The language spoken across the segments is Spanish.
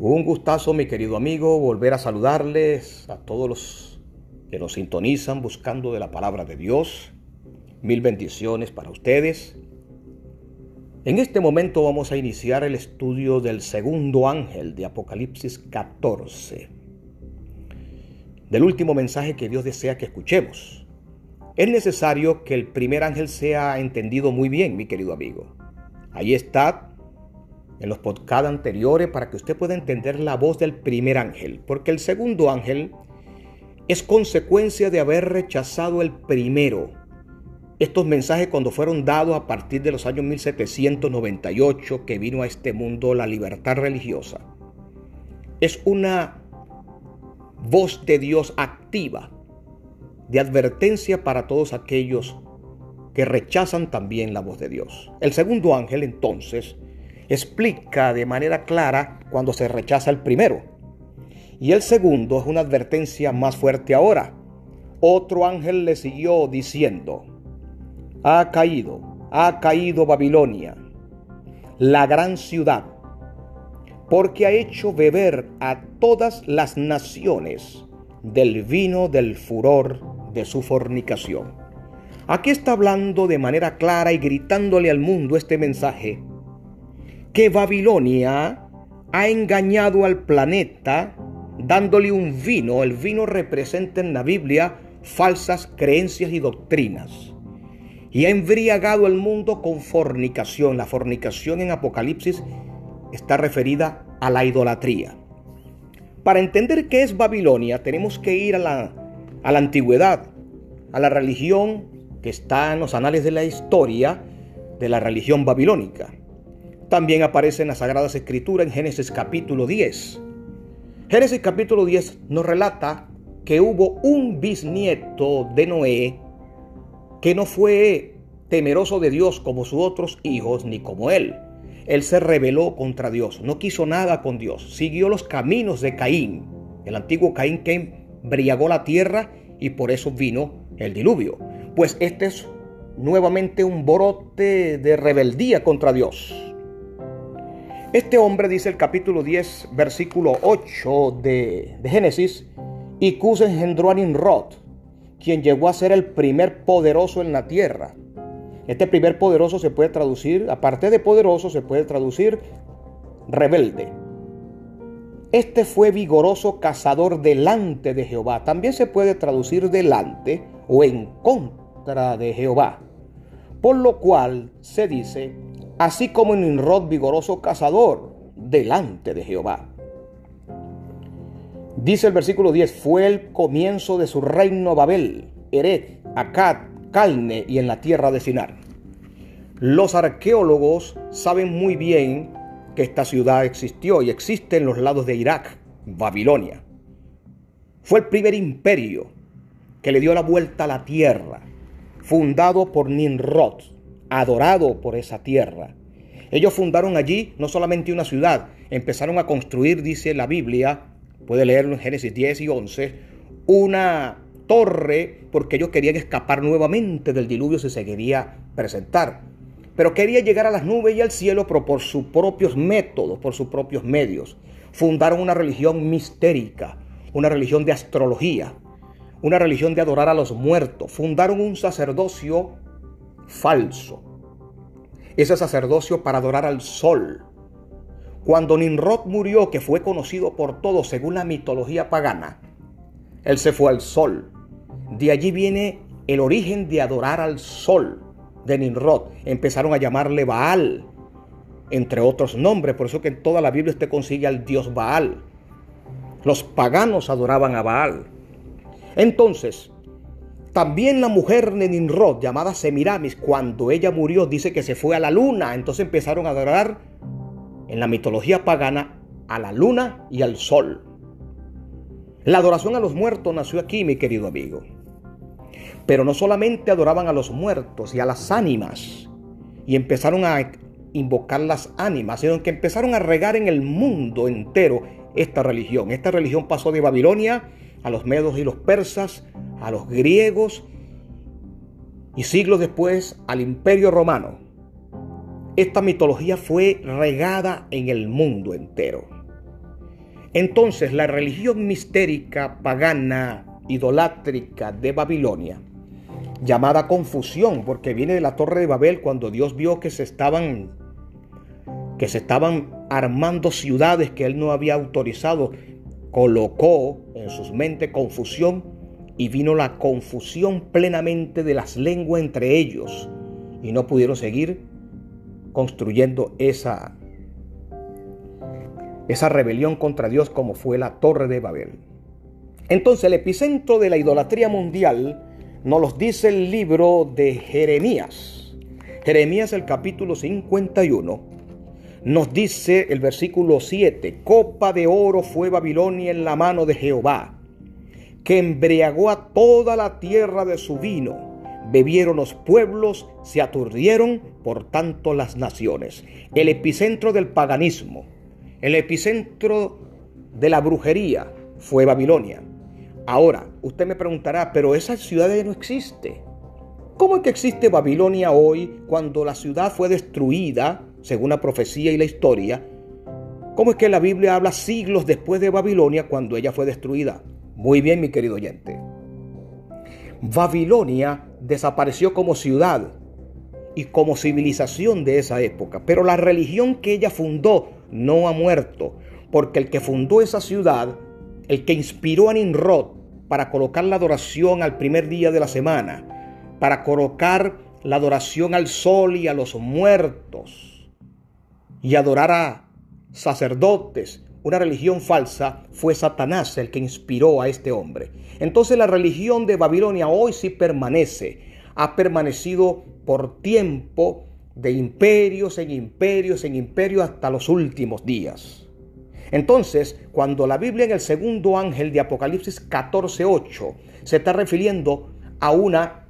Un gustazo, mi querido amigo, volver a saludarles a todos los que nos sintonizan buscando de la palabra de Dios. Mil bendiciones para ustedes. En este momento vamos a iniciar el estudio del segundo ángel de Apocalipsis 14, del último mensaje que Dios desea que escuchemos. Es necesario que el primer ángel sea entendido muy bien, mi querido amigo. Ahí está en los podcasts anteriores para que usted pueda entender la voz del primer ángel, porque el segundo ángel es consecuencia de haber rechazado el primero. Estos mensajes cuando fueron dados a partir de los años 1798 que vino a este mundo la libertad religiosa, es una voz de Dios activa, de advertencia para todos aquellos que rechazan también la voz de Dios. El segundo ángel entonces explica de manera clara cuando se rechaza el primero. Y el segundo es una advertencia más fuerte ahora. Otro ángel le siguió diciendo, ha caído, ha caído Babilonia, la gran ciudad, porque ha hecho beber a todas las naciones del vino del furor de su fornicación. Aquí está hablando de manera clara y gritándole al mundo este mensaje que Babilonia ha engañado al planeta dándole un vino. El vino representa en la Biblia falsas creencias y doctrinas. Y ha embriagado el mundo con fornicación. La fornicación en Apocalipsis está referida a la idolatría. Para entender qué es Babilonia tenemos que ir a la, a la antigüedad, a la religión que está en los anales de la historia de la religión babilónica. También aparece en las Sagradas Escrituras en Génesis capítulo 10. Génesis capítulo 10 nos relata que hubo un bisnieto de Noé que no fue temeroso de Dios como sus otros hijos ni como él. Él se rebeló contra Dios, no quiso nada con Dios, siguió los caminos de Caín, el antiguo Caín que embriagó la tierra y por eso vino el diluvio. Pues este es nuevamente un brote de rebeldía contra Dios. Este hombre, dice el capítulo 10, versículo 8 de, Génesis, y Cus engendró a Nimrod, quien llegó a ser el primer poderoso en la tierra. Este primer poderoso se puede traducir, aparte de poderoso, se puede traducir rebelde. Este fue vigoroso cazador delante de Jehová. También se puede traducir delante o en contra de Jehová. Por lo cual se dice, así como Nimrod vigoroso cazador delante de Jehová. Dice el versículo 10, fue el comienzo de su reino Babel, Eret, Akkad, Calne y en la tierra de Sinar. Los arqueólogos saben muy bien que esta ciudad existió y existe en los lados de Irak, Babilonia. Fue el primer imperio que le dio la vuelta a la tierra, fundado por Nimrod, adorado por esa tierra. Ellos fundaron allí no solamente una ciudad, empezaron a construir, dice la Biblia, puede leerlo en Génesis 10 y 11, una torre porque ellos querían escapar nuevamente del diluvio si se quería presentar. Pero quería llegar a las nubes y al cielo, pero por sus propios métodos, por sus propios medios. Fundaron una religión mistérica, una religión de astrología, una religión de adorar a los muertos. Fundaron un sacerdocio falso. Ese sacerdocio para adorar al sol. Cuando Nimrod murió, que fue conocido por todos según la mitología pagana, él se fue al sol. De allí viene el origen de adorar al sol de Nimrod. Empezaron a llamarle Baal, entre otros nombres. Por eso que en toda la Biblia usted consigue al dios Baal. Los paganos adoraban a Baal. Entonces, también la mujer de Nimrod, llamada Semiramis, cuando ella murió, dice que se fue a la luna. Entonces empezaron a adorar en la mitología pagana a la luna y al sol. La adoración a los muertos nació aquí, mi querido amigo. Pero no solamente adoraban a los muertos y a las ánimas, y empezaron a invocar las ánimas, sino que empezaron a regar en el mundo entero esta religión. Esta religión pasó de Babilonia a los medos y los persas, a los griegos y siglos después al imperio romano. Esta mitología fue regada en el mundo entero. Entonces la religión mistérica, pagana, idolátrica de Babilonia, llamada confusión, porque viene de la torre de Babel cuando Dios vio que se estaban que se estaban armando ciudades que él no había autorizado, colocó en sus mentes confusión y vino la confusión plenamente de las lenguas entre ellos y no pudieron seguir construyendo esa esa rebelión contra Dios como fue la torre de Babel. Entonces el epicentro de la idolatría mundial nos los dice el libro de Jeremías. Jeremías el capítulo 51 nos dice el versículo 7, copa de oro fue Babilonia en la mano de Jehová, que embriagó a toda la tierra de su vino. Bebieron los pueblos, se aturdieron, por tanto las naciones. El epicentro del paganismo, el epicentro de la brujería fue Babilonia. Ahora, usted me preguntará, pero esa ciudad ya no existe. ¿Cómo es que existe Babilonia hoy cuando la ciudad fue destruida, según la profecía y la historia? ¿Cómo es que la Biblia habla siglos después de Babilonia cuando ella fue destruida? Muy bien, mi querido oyente. Babilonia desapareció como ciudad y como civilización de esa época, pero la religión que ella fundó no ha muerto, porque el que fundó esa ciudad, el que inspiró a Nimrod para colocar la adoración al primer día de la semana, para colocar la adoración al sol y a los muertos, y adorar a sacerdotes, una religión falsa, fue Satanás el que inspiró a este hombre. Entonces la religión de Babilonia hoy sí permanece, ha permanecido por tiempo de imperios en imperios en imperios hasta los últimos días. Entonces, cuando la Biblia en el segundo ángel de Apocalipsis 14:8 se está refiriendo a una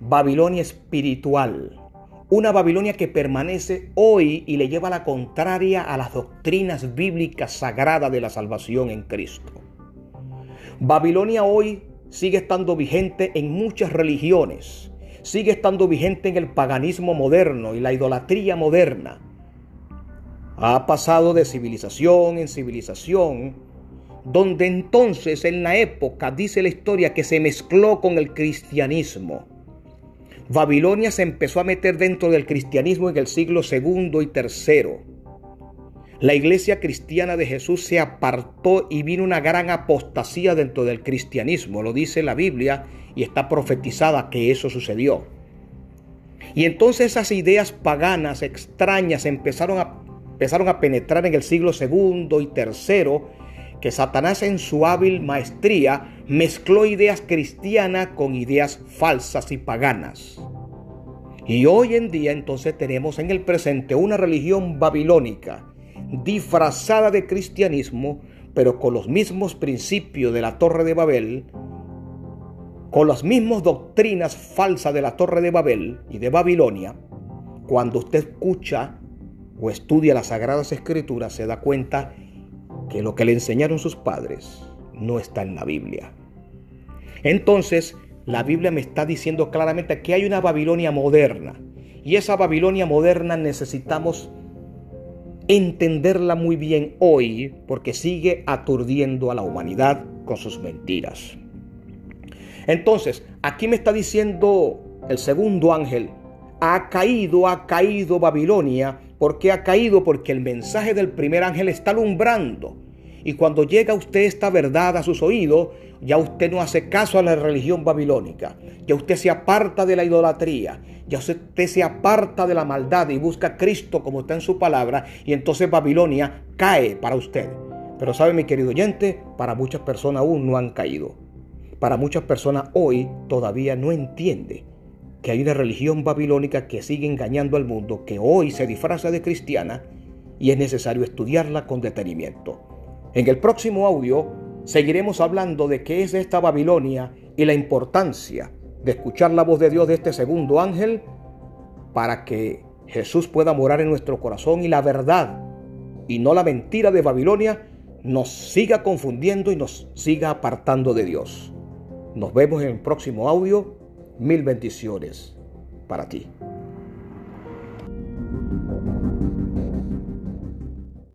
Babilonia espiritual, una Babilonia que permanece hoy y le lleva la contraria a las doctrinas bíblicas sagradas de la salvación en Cristo. Babilonia hoy sigue estando vigente en muchas religiones, sigue estando vigente en el paganismo moderno y la idolatría moderna ha pasado de civilización en civilización, donde entonces en la época, dice la historia, que se mezcló con el cristianismo. Babilonia se empezó a meter dentro del cristianismo en el siglo segundo y tercero. La iglesia cristiana de Jesús se apartó y vino una gran apostasía dentro del cristianismo, lo dice la Biblia y está profetizada que eso sucedió. Y entonces esas ideas paganas, extrañas, empezaron a penetrar en el siglo segundo y tercero, que Satanás en su hábil maestría mezcló ideas cristianas con ideas falsas y paganas. Y hoy en día entonces tenemos en el presente una religión babilónica, disfrazada de cristianismo, pero con los mismos principios de la Torre de Babel, con las mismas doctrinas falsas de la Torre de Babel y de Babilonia, cuando usted escucha o estudia las Sagradas Escrituras, se da cuenta que lo que le enseñaron sus padres no está en la Biblia. Entonces, la Biblia me está diciendo claramente que hay una Babilonia moderna. Y esa Babilonia moderna necesitamos entenderla muy bien hoy porque sigue aturdiendo a la humanidad con sus mentiras. Entonces, aquí me está diciendo el segundo ángel, ha caído, ha caído Babilonia ¿Por qué ha caído? Porque el mensaje del primer ángel está alumbrando. Y cuando llega usted esta verdad a sus oídos, ya usted no hace caso a la religión babilónica. Ya usted se aparta de la idolatría. Ya usted se aparta de la maldad y busca a Cristo como está en su palabra. Y entonces Babilonia cae para usted. Pero sabe mi querido oyente, para muchas personas aún no han caído. Para muchas personas hoy todavía no entiende que hay una religión babilónica que sigue engañando al mundo, que hoy se disfraza de cristiana y es necesario estudiarla con detenimiento. En el próximo audio seguiremos hablando de qué es esta Babilonia y la importancia de escuchar la voz de Dios de este segundo ángel para que Jesús pueda morar en nuestro corazón y la verdad y no la mentira de Babilonia nos siga confundiendo y nos siga apartando de Dios. Nos vemos en el próximo audio Mil bendiciones para ti.